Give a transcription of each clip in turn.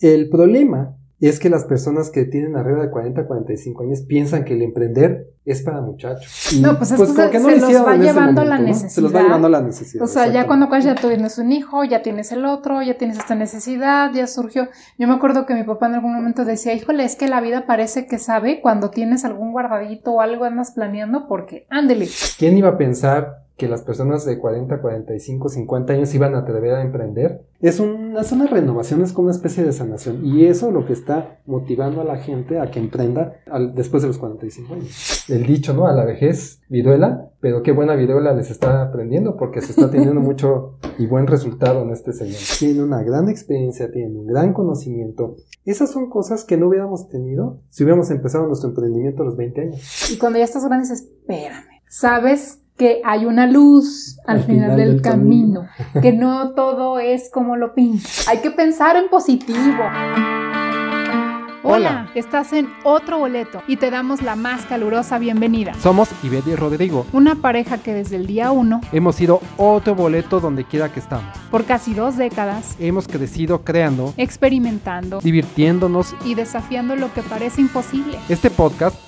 El problema es que las personas que tienen arriba de 40, 45 años piensan que el emprender es para muchachos. no, pues, es que se, los va llevando la necesidad. Se los va llevando la necesidad. O sea, ya cuando ya tienes un hijo, ya tienes el otro, ya tienes esta necesidad, ya surgió. Yo me acuerdo que mi papá en algún momento decía, híjole, es que la vida parece que sabe cuando tienes algún guardadito o algo andas planeando porque, ándele. ¿Quién iba a pensar que las personas de 40, 45, 50 años iban a atrever a emprender, es una, es una renovación, es como una especie de sanación. Y eso lo que está motivando a la gente a que emprenda después de los 45 años. El dicho, ¿no? A la vejez, viruela, pero qué buena viruela les está aprendiendo porque se está teniendo mucho y buen resultado en este señor. Tienen una gran experiencia, tienen un gran conocimiento. Esas son cosas que no hubiéramos tenido si hubiéramos empezado nuestro emprendimiento a los 20 años. Y cuando ya estás grande, espérame. ¿Sabes que hay una luz al, final, del, camino, que no todo es como lo pinta. Hay que pensar en positivo. Hola, estás en otro boleto y te damos la más calurosa bienvenida. Somos Ivette y Rodrigo, una pareja que desde el día uno hemos sido otro boleto donde quiera que estamos. Por casi dos décadas hemos crecido creando, experimentando, divirtiéndonos y desafiando lo que parece imposible. Este podcast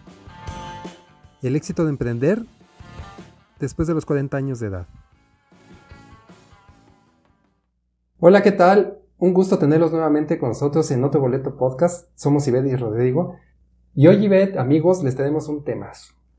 el éxito de emprender después de los 40 años de edad. Hola, ¿qué tal? Un gusto tenerlos nuevamente con nosotros en Otro Boleto Podcast. Somos Ivette y Rodrigo. Y hoy, Ivette, amigos, les tenemos un tema,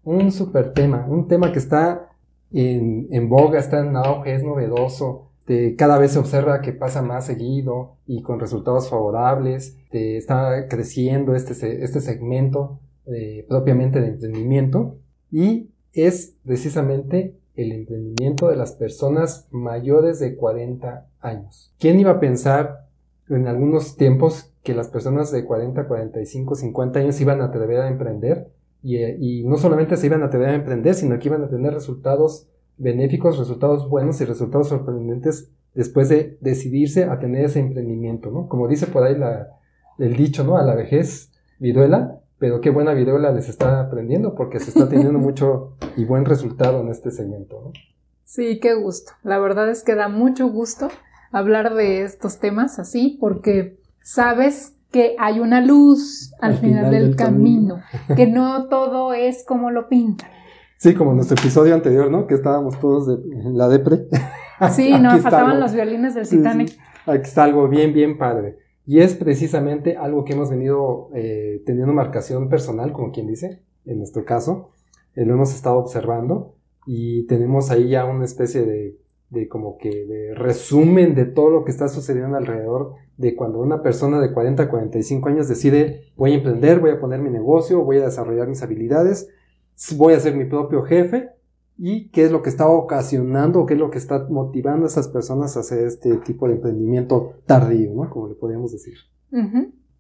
Un super tema. Un tema que está en, boga, está en auge, es novedoso. cada vez se observa que pasa más seguido y con resultados favorables. está creciendo este, este segmento eh, propiamente de emprendimiento y es precisamente el emprendimiento de las personas mayores de 40 años. ¿Quién iba a pensar en algunos tiempos que las personas de 40, 45, 50 años iban a atrever a emprender? Y, y, no solamente se iban a atrever a emprender, sino que iban a tener resultados benéficos, resultados buenos y resultados sorprendentes después de decidirse a tener ese emprendimiento, ¿no? Como dice por ahí el dicho, ¿no? A la vejez viruela, pero qué buena videola les está aprendiendo porque se está teniendo mucho y buen resultado en este segmento. ¿no? Sí, qué gusto. La verdad es que da mucho gusto hablar de estos temas así porque sabes que hay una luz al, final, del, camino, que no todo es como lo pintan. Sí, como nuestro episodio anterior, ¿no? Que estábamos todos de, en la depre. Sí, no, faltaban los violines del Titanic. Aquí está algo bien, bien padre. Y es precisamente algo que hemos venido eh, teniendo marcación personal, como quien dice, en nuestro caso. Eh, lo hemos estado observando y tenemos ahí ya una especie de, de como que de resumen de todo lo que está sucediendo alrededor de cuando una persona de 40 a 45 años decide voy a emprender, voy a poner mi negocio, voy a desarrollar mis habilidades, voy a ser mi propio jefe y qué es lo que está ocasionando, qué es lo que está motivando a esas personas a hacer este tipo de emprendimiento tardío, ¿no? Como le podríamos decir.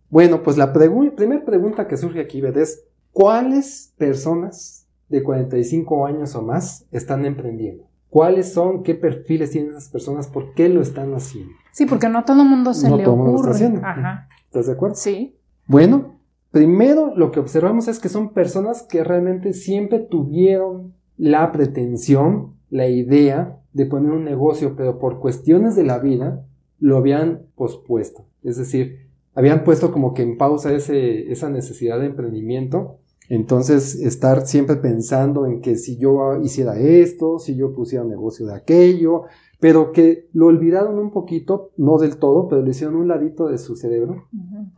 Bueno, pues la primera pregunta que surge aquí, ¿ves? es, ¿cuáles personas de 45 años o más están emprendiendo? ¿Cuáles son? ¿Qué perfiles tienen esas personas? ¿Por qué lo están haciendo? Sí, porque no todo el mundo se no le todo ocurre. Mundo está haciendo. Ajá. ¿Estás de acuerdo? Sí. Bueno, primero lo que observamos es que son personas que realmente siempre tuvieron la pretensión, la idea de poner un negocio, pero por cuestiones de la vida lo habían pospuesto. Es decir, habían puesto como que en pausa esa necesidad de emprendimiento. Entonces, estar siempre pensando en que si yo hiciera esto, si yo pusiera un negocio de aquello, pero que lo olvidaron un poquito, no del todo, pero lo hicieron un ladito de su cerebro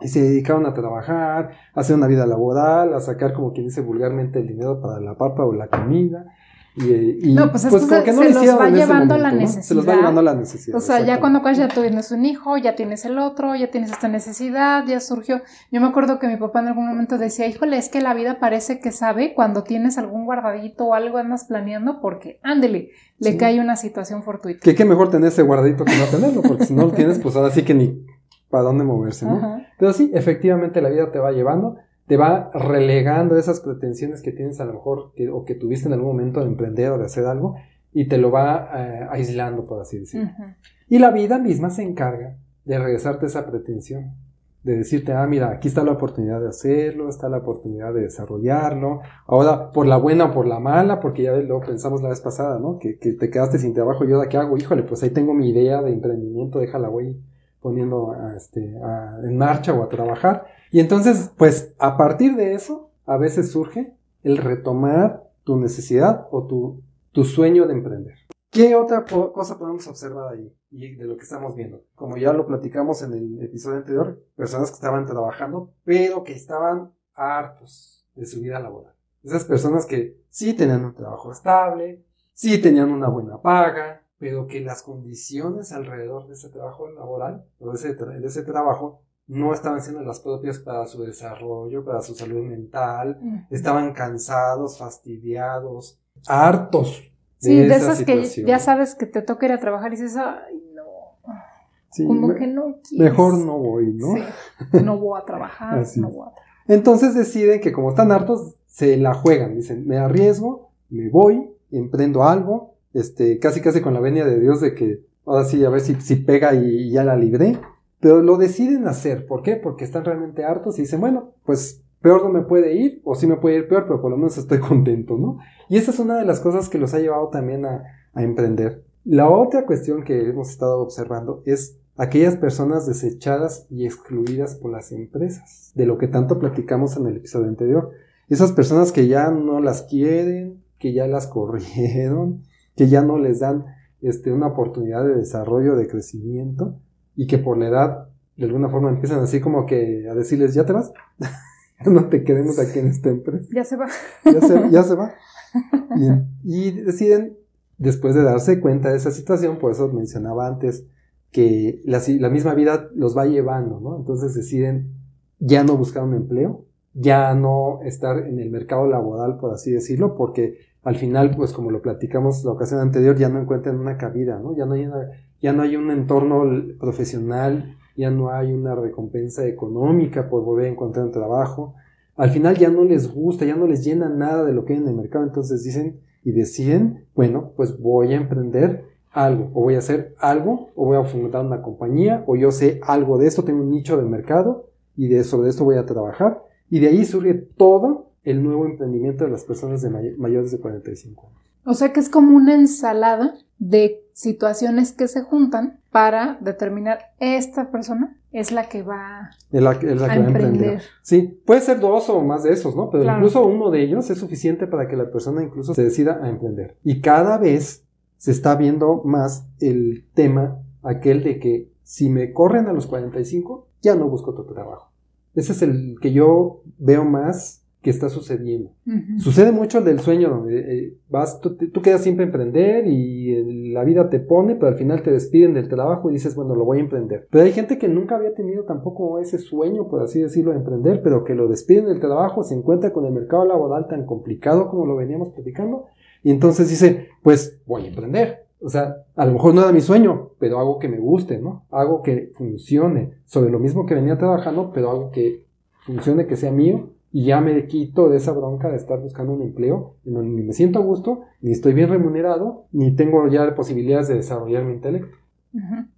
y se dedicaron a trabajar, a hacer una vida laboral, a sacar, como quien dice vulgarmente, el dinero para la papa o la comida. Y, no, pues, pues que no se los va llevando la necesidad. Se los va llevando la necesidad. O sea, ya cuando ya tienes un hijo, ya tienes el otro, ya tienes esta necesidad, ya surgió. Yo me acuerdo que mi papá en algún momento decía, híjole, es que la vida parece que sabe cuando tienes algún guardadito o algo andas planeando porque, ándele, le cae una situación fortuita. Que qué mejor tener ese guardadito que no tenerlo, porque si no lo tienes, pues ahora sí que ni para dónde moverse, ¿no? Ajá. Pero sí, efectivamente la vida te va llevando, te va relegando esas pretensiones que tienes a lo mejor que, o que tuviste en algún momento de emprender o de hacer algo y te lo va eh, aislando, por así decirlo. Y la vida misma se encarga de regresarte esa pretensión, de decirte, ah, mira, aquí está la oportunidad de hacerlo, está la oportunidad de desarrollarlo, ahora por la buena o por la mala, porque ya lo pensamos la vez pasada, ¿no? Que, que te quedaste sin trabajo, ¿y ahora qué hago? Híjole, pues ahí tengo mi idea de emprendimiento, déjala, voy poniendo este, en marcha o a trabajar. Y entonces, pues a partir de eso, a veces surge el retomar tu necesidad o tu, tu sueño de emprender. ¿Qué otra cosa podemos observar ahí? Y de lo que estamos viendo. Como ya lo platicamos en el episodio anterior, personas que estaban trabajando, pero que estaban hartos de su vida laboral. Esas personas que sí tenían un trabajo estable, sí tenían una buena paga, pero que las condiciones alrededor de ese trabajo laboral o de ese, tra- de ese trabajo no estaban siendo las propias para su desarrollo, para su salud mental, estaban cansados, fastidiados, hartos. Sí, de esa esas que ya sabes que te toca ir a trabajar y dices, ay, no, Sí, como me- que no quieres. mejor no voy, ¿no? Sí, no voy a trabajar, Así no voy a trabajar. Entonces deciden que como están hartos, se la juegan. Dicen, me arriesgo, me voy, emprendo algo, este, casi casi con la venia de Dios de que ahora sí, a ver si, si pega y, y ya la libré. Pero lo deciden hacer. ¿Por qué? Porque están realmente hartos y dicen, bueno, pues peor no me puede ir, o sí me puede ir peor, pero por lo menos estoy contento, ¿no? Y esa es una de las cosas que los ha llevado también a, a emprender. La otra cuestión que hemos estado observando es aquellas personas desechadas y excluidas por las empresas, de lo que tanto platicamos en el episodio anterior. Esas personas que ya no las quieren, que ya las corrieron, que ya no les dan este, una oportunidad de desarrollo, de crecimiento, y que por la edad, de alguna forma, empiezan así como que a decirles, ya te vas, ya no te queremos aquí en esta empresa Ya se va. ya se, ya se va. Y, y deciden, después de darse cuenta de esa situación, por eso mencionaba antes, que la, la misma vida los va llevando, ¿no? Entonces deciden ya no buscar un empleo, ya no estar en el mercado laboral, por así decirlo, porque al final, pues como lo platicamos la ocasión anterior, ya no encuentran una cabida, ¿no? Ya no hay, una- ya no hay un entorno profesional, ya no hay una recompensa económica por volver a encontrar un trabajo. Al final ya no les gusta, ya no les llena nada de lo que hay en el mercado, entonces dicen y deciden, bueno, pues voy a emprender algo, o voy a hacer algo, o voy a fundar una compañía, o yo sé algo de esto, tengo un nicho de mercado, y de sobre esto voy a trabajar, y de ahí surge todo el nuevo emprendimiento de las personas de may- mayores de 45 años. O sea que es como una ensalada de situaciones que se juntan para determinar esta persona es la que va Es la, que- la a va emprender. emprender. Sí, puede ser dos o más de esos, ¿no? Pero Claro. incluso uno de ellos es suficiente para que la persona incluso se decida a emprender. Y cada vez se está viendo más el tema aquel de que si me corren a los 45, ya no busco otro trabajo. Ese es el que yo veo más que está sucediendo. Ujú. Sucede mucho el del sueño, donde eh, vas, tú, tú quedas siempre a emprender y eh, la vida te pone, pero al final te despiden del trabajo y dices, bueno, lo voy a emprender. Pero hay gente que nunca había tenido tampoco ese sueño, por así decirlo, de emprender, pero que lo despiden del trabajo, se encuentra con el mercado laboral tan complicado como lo veníamos platicando, y entonces dice, pues voy a emprender. O sea, a lo mejor no era mi sueño, pero algo que me guste, ¿no? Algo que funcione sobre lo mismo que venía trabajando, pero algo que funcione, que sea mío y ya me quito de esa bronca de estar buscando un empleo en donde ni me siento a gusto, ni estoy bien remunerado, ni tengo ya posibilidades de desarrollar mi intelecto.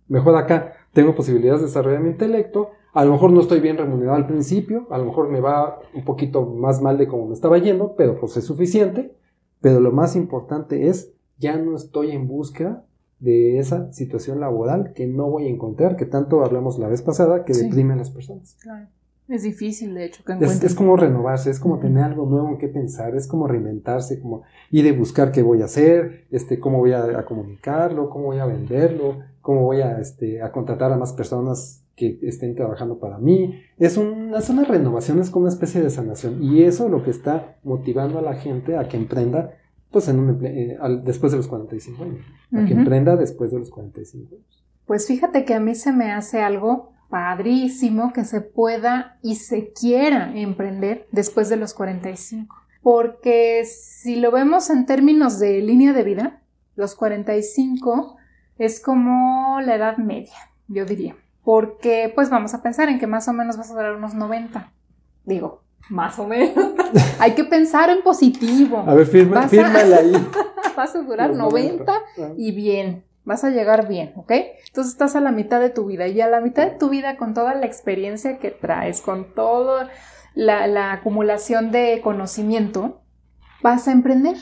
Mejor acá tengo posibilidades de desarrollar mi intelecto, a lo mejor no estoy bien remunerado al principio, a lo mejor me va un poquito más mal de como me estaba yendo, pero pues es suficiente. Pero lo más importante es, ya no estoy en búsqueda de esa situación laboral que no voy a encontrar, que tanto hablamos la vez pasada, que Sí. deprime a las personas. Claro. Es difícil, de hecho, que Es, es como renovarse, es como tener algo nuevo en qué pensar, es como reinventarse, como ir de buscar qué voy a hacer, este, cómo voy a, a comunicarlo, cómo voy a venderlo, cómo voy a, este, a contratar a más personas que estén trabajando para mí. Es, un, es una renovación, es como una especie de sanación. Y eso es lo que está motivando a la gente a que emprenda pues en un eh, al- después de los 45 años. A que Ujú. emprenda después de los 45 años. Pues fíjate que a mí se me hace algo padrísimo que se pueda y se quiera emprender después de los 45. Porque si lo vemos en términos de línea de vida, los 45 es como la edad media, yo diría. porque pues vamos a pensar en que más o menos vas a durar unos 90. Digo, más o menos. Hay que pensar en positivo. A ver, firma, fírmala ahí. vas a durar 90 y bien. Vas a llegar bien, ¿ok? Entonces estás a la mitad de tu vida y a la mitad de tu vida con toda la experiencia que traes, con toda la, la acumulación de conocimiento, vas a emprender.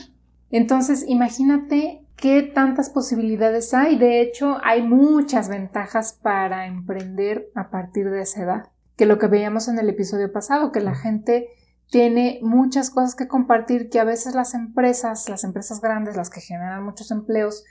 Entonces imagínate qué tantas posibilidades hay. De hecho, hay muchas ventajas para emprender a partir de esa edad que lo que veíamos en el episodio pasado, que la gente tiene muchas cosas que compartir que a veces las empresas, las empresas grandes, las que generan muchos empleos,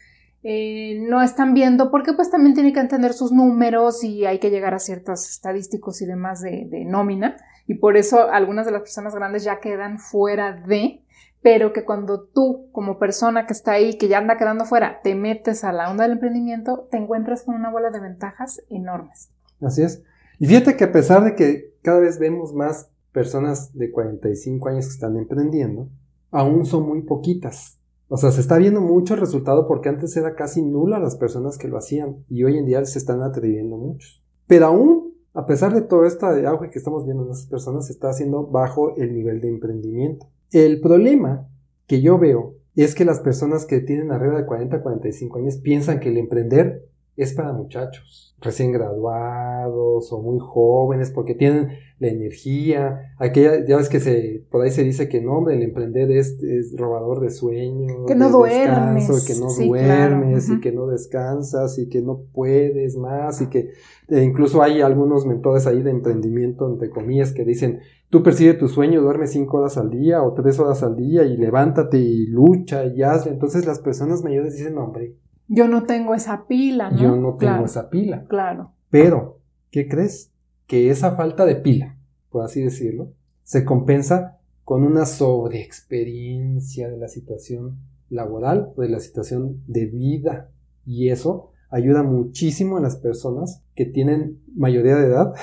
eh, no están viendo porque pues también tienen que entender sus números y hay que llegar a ciertos estadísticos y demás de, de nómina y por eso algunas de las personas grandes ya quedan fuera de pero que cuando tú como persona que está ahí, que ya anda quedando fuera, te metes a la onda del emprendimiento, te encuentras con una bola de ventajas enormes. Así es. Y fíjate que a pesar de que cada vez vemos más personas de 45 años que están emprendiendo, aún son muy poquitas. O sea, se está viendo mucho el resultado porque antes era casi nula las personas que lo hacían y hoy en día se están atreviendo muchos. Pero aún, a pesar de todo este auge que estamos viendo en esas personas, se está haciendo bajo el nivel de emprendimiento. El problema que yo veo es que las personas que tienen arriba de 40, 45 años piensan que el emprender es para muchachos recién graduados o muy jóvenes porque tienen la energía. Aquella, ya ves que se, por ahí se dice que no, el emprender es, es robador de sueño, que no duermes, que no duermes y que no descansas y que no puedes más y que e incluso hay algunos mentores ahí de emprendimiento, entre comillas, que dicen, tú persigue tu sueño, duerme cinco horas al día o tres horas al día y levántate y lucha y hazlo. Entonces las personas mayores dicen, hombre, yo no tengo esa pila, ¿no? Yo no tengo esa pila. Claro. Pero, ¿qué crees? Que esa falta de pila, por así decirlo, se compensa con una sobreexperiencia de la situación laboral o de la situación de vida. Y eso ayuda muchísimo a las personas que tienen mayoría de edad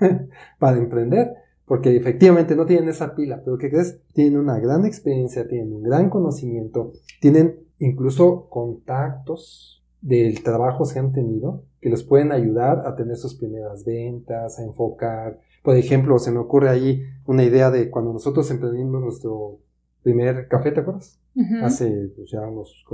para emprender. Porque efectivamente no tienen esa pila, pero ¿qué crees? Tienen una gran experiencia, tienen un gran conocimiento, tienen incluso contactos del trabajo que han tenido que les pueden ayudar a tener sus primeras ventas, a enfocar. Por ejemplo, se me ocurre ahí una idea de cuando nosotros emprendimos nuestro primer café, ¿te acuerdas? Hace pues, ya unos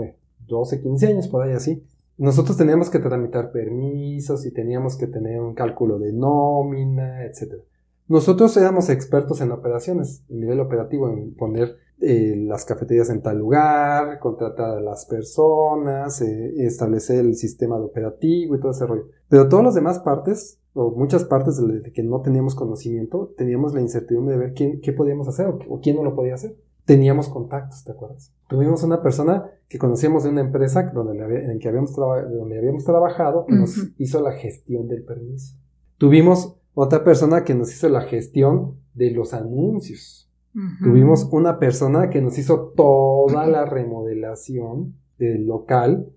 12, 15 años, por ahí así. Nosotros teníamos que tramitar permisos y teníamos que tener un cálculo de nómina, etc. Nosotros éramos expertos en operaciones, en nivel operativo, en poner eh, las cafeterías en tal lugar, contratar a las personas, eh, establecer el sistema de operativo y todo ese rollo. Pero todas las demás partes, o muchas partes de, que no teníamos conocimiento, teníamos la incertidumbre de ver quién, qué podíamos hacer o, quién no lo podía hacer. Teníamos contactos, ¿te acuerdas? Tuvimos una persona que conocíamos de una empresa donde, en que habíamos, donde habíamos trabajado que nos hizo la gestión del permiso. Tuvimos otra persona que nos hizo la gestión de los anuncios Tuvimos una persona que nos hizo toda la remodelación del local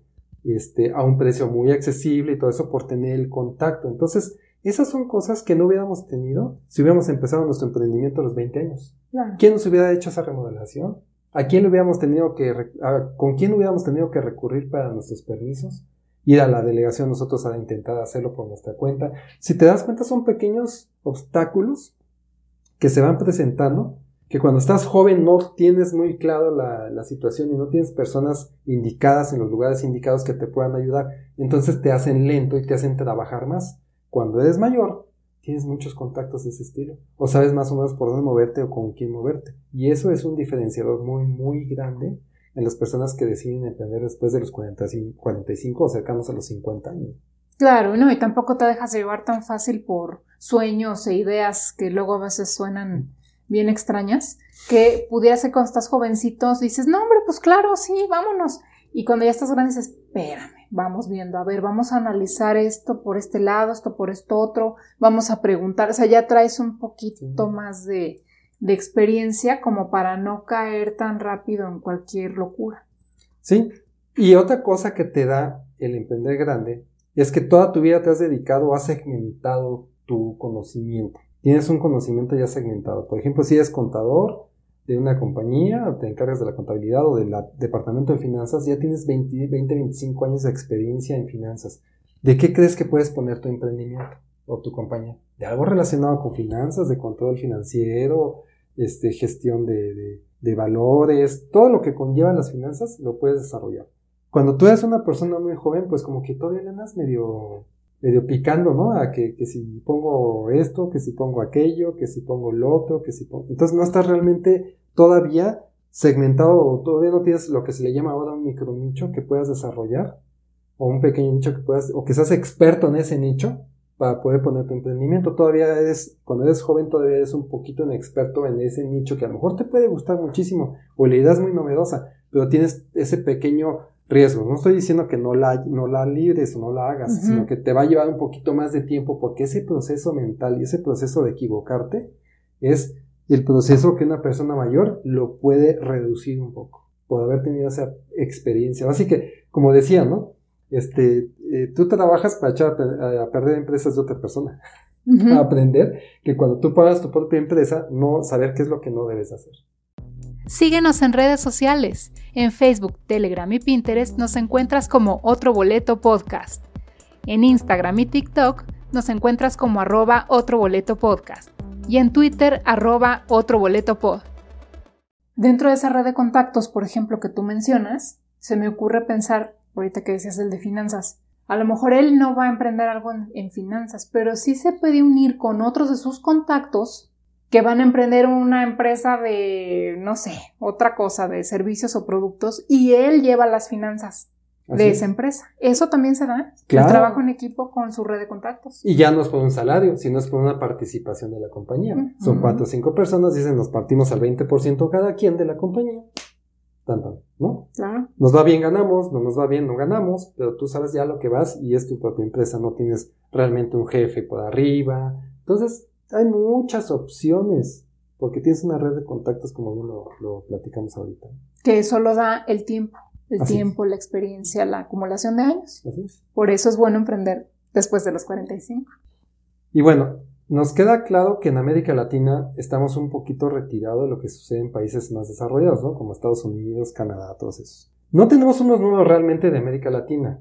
este, a un precio muy accesible y todo eso por tener el contacto. Entonces, esas son cosas que no hubiéramos tenido si hubiéramos empezado nuestro emprendimiento a los 20 años. ¿Quién nos hubiera hecho esa remodelación? ¿A quién hubiéramos tenido que, con quién hubiéramos tenido que recurrir para nuestros permisos? Ir a la delegación nosotros a intentar hacerlo por nuestra cuenta. Si te das cuenta, son pequeños obstáculos que se van presentando que cuando estás joven no tienes muy claro la, situación y no tienes personas indicadas en los lugares indicados que te puedan ayudar, entonces te hacen lento y te hacen trabajar más. Cuando eres mayor, tienes muchos contactos de ese estilo, o sabes más o menos por dónde moverte o con quién moverte. Y eso es un diferenciador muy, muy grande en las personas que deciden emprender después de los 45, 45 o cercanos a los 50 años. Claro, no, y tampoco te dejas llevar tan fácil por sueños e ideas que luego a veces suenan bien extrañas, que pudiera ser cuando estás jovencitos, dices, no, hombre, pues claro, sí, vámonos. Y cuando ya estás grande dices, espérame, vamos viendo, a ver, vamos a analizar esto por este lado, esto por esto otro, vamos a preguntar, o sea, ya traes un poquito más de, de experiencia como para no caer tan rápido en cualquier locura. Sí, y otra cosa que te da el emprender grande es que toda tu vida te has dedicado has segmentado tu conocimiento tienes un conocimiento ya segmentado. Por ejemplo, si eres contador de una compañía, te encargas de la contabilidad o del departamento de finanzas, ya tienes 20, 20, 25 años de experiencia en finanzas. ¿De qué crees que puedes poner tu emprendimiento o tu compañía? De algo relacionado con finanzas, de control financiero, este, gestión de, de valores, todo lo que conlleva las finanzas lo puedes desarrollar. Cuando tú eres una persona muy joven, pues como que todavía le andas medio, medio picando, ¿no? A que, que, si pongo esto, que si pongo aquello, que si pongo lo otro, que si pongo... Entonces no estás realmente todavía segmentado, todavía no tienes lo que se le llama ahora un micronicho que puedas desarrollar, o un pequeño nicho que puedas, o que seas experto en ese nicho para poder poner tu emprendimiento. Todavía eres, cuando eres joven, todavía eres un poquito un experto en ese nicho que a lo mejor te puede gustar muchísimo, o la idea es muy novedosa, pero tienes ese pequeño riesgo. No estoy diciendo que no la, no la libres o no la hagas, sino que te va a llevar un poquito más de tiempo porque ese proceso mental y ese proceso de equivocarte es el proceso que una persona mayor lo puede reducir un poco por haber tenido esa experiencia. Así que, como decía, ¿no? Este, eh, tú trabajas para echar a, perder empresas de otra persona. A aprender que cuando tú pagas tu propia empresa, no saber qué es lo que no debes hacer. Síguenos en redes sociales. En Facebook, Telegram y Pinterest nos encuentras como Otro Boleto Podcast. En Instagram y TikTok nos encuentras como arroba Otro Boleto Podcast. Y en Twitter, arroba Otro Boleto Pod. Dentro de esa red de contactos, por ejemplo, que tú mencionas, se me ocurre pensar, ahorita que decías el de finanzas, a lo mejor él no va a emprender algo en, en finanzas, pero sí se puede unir con otros de sus contactos que van a emprender una empresa de, no sé, otra cosa, de servicios o productos, y él lleva las finanzas de esa empresa. Eso también se da. El trabajo en equipo con su red de contactos. Y ya no es por un salario, sino es por una participación de la compañía. Son cuatro o cinco personas, dicen, nos partimos al 20% cada quien de la compañía. Tanto, ¿no? Claro. Nos va bien, ganamos, no nos va bien, no ganamos, pero tú sabes ya lo que vas y es tu propia empresa, no tienes realmente un jefe por arriba. Entonces, hay muchas opciones, porque tienes una red de contactos como lo, lo platicamos ahorita. Que solo da el tiempo, el tiempo, la experiencia, la acumulación de años. Por eso es bueno emprender después de los 45. Y bueno, nos queda claro que en América Latina estamos un poquito retirados de lo que sucede en países más desarrollados, ¿no? Como Estados Unidos, Canadá, todos esos. No tenemos unos números realmente de América Latina,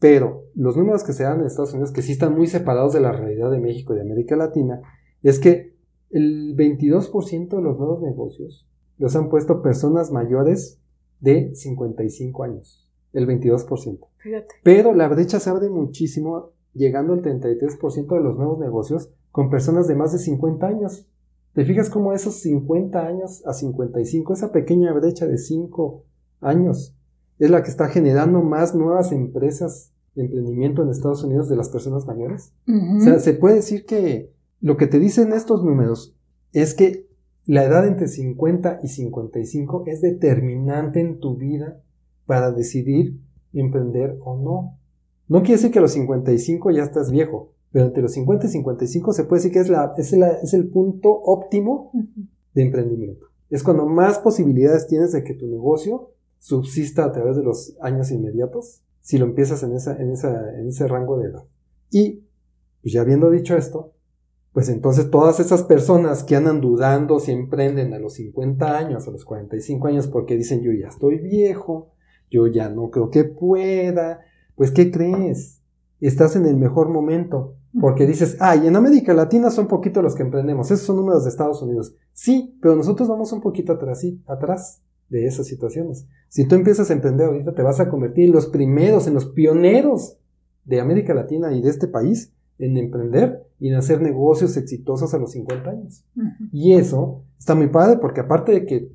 pero los números que se dan en Estados Unidos, que sí están muy separados de la realidad de México y de América Latina, es que el 22% de los nuevos negocios los han puesto personas mayores de 55 años. El 22%. Fíjate. Pero la brecha se abre muchísimo, llegando al 33% de los nuevos negocios con personas de más de 50 años. ¿Te fijas cómo esos 50 años a 55, esa pequeña brecha de 5 años, es la que está generando más nuevas empresas de emprendimiento en Estados Unidos de las personas mayores. O sea, se puede decir que lo que te dicen estos números es que la edad entre 50 y 55 es determinante en tu vida para decidir emprender o no. No quiere decir que a los 55 ya estás viejo, pero entre los 50 y 55 se puede decir que es, la, es, es el punto óptimo de emprendimiento. Es cuando más posibilidades tienes de que tu negocio subsista a través de los años inmediatos si lo empiezas en, esa, en, esa, en ese rango de edad. Y, pues ya habiendo dicho esto, pues entonces todas esas personas que andan dudando si emprenden a los 50 años, a los 45 años, porque dicen yo ya estoy viejo, yo ya no creo que pueda, pues ¿qué crees? Estás en el mejor momento, porque dices, ay, en América Latina son poquitos los que emprendemos, esos son números de Estados Unidos. Sí, pero nosotros vamos un poquito atrás, atrás de esas situaciones. Si tú empiezas a emprender ahorita, te vas a convertir en los primeros, en los pioneros de América Latina y de este país en emprender y en hacer negocios exitosos a los 50 años. Y eso está muy padre porque aparte de que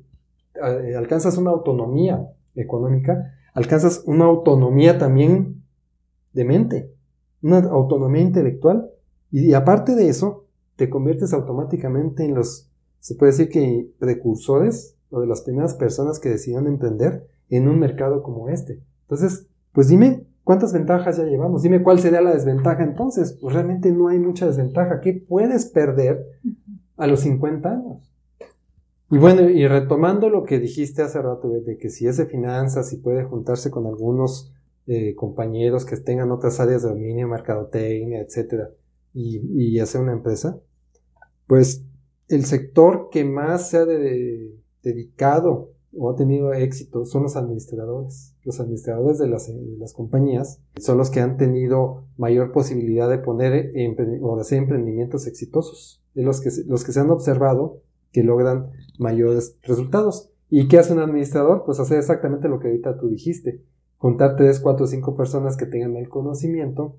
eh, alcanzas una autonomía económica, alcanzas una autonomía también de mente, una autonomía intelectual y, y aparte de eso, te conviertes automáticamente en los, se puede decir que precursores o de las primeras personas que decidieron emprender en un mercado como este. Entonces, pues dime, ¿cuántas ventajas ya llevamos? Dime cuál sería la desventaja entonces. Pues realmente no hay mucha desventaja. ¿Qué puedes perder a los 50 años? Y bueno, y retomando lo que dijiste hace rato, de que si es de finanzas, y puede juntarse con algunos eh, compañeros que tengan otras áreas de dominio, mercadotecnia, etcétera, y, y hacer una empresa, pues el sector que más se ha dedicado o ha tenido éxito son los administradores. Los administradores de las, de las compañías son los que han tenido mayor posibilidad de poner o de hacer emprendimientos exitosos. De los que, los que se han observado que logran mayores resultados. ¿Y qué hace un administrador? Pues hacer exactamente lo que ahorita tú dijiste. Juntar tres, cuatro, cinco personas que tengan el conocimiento,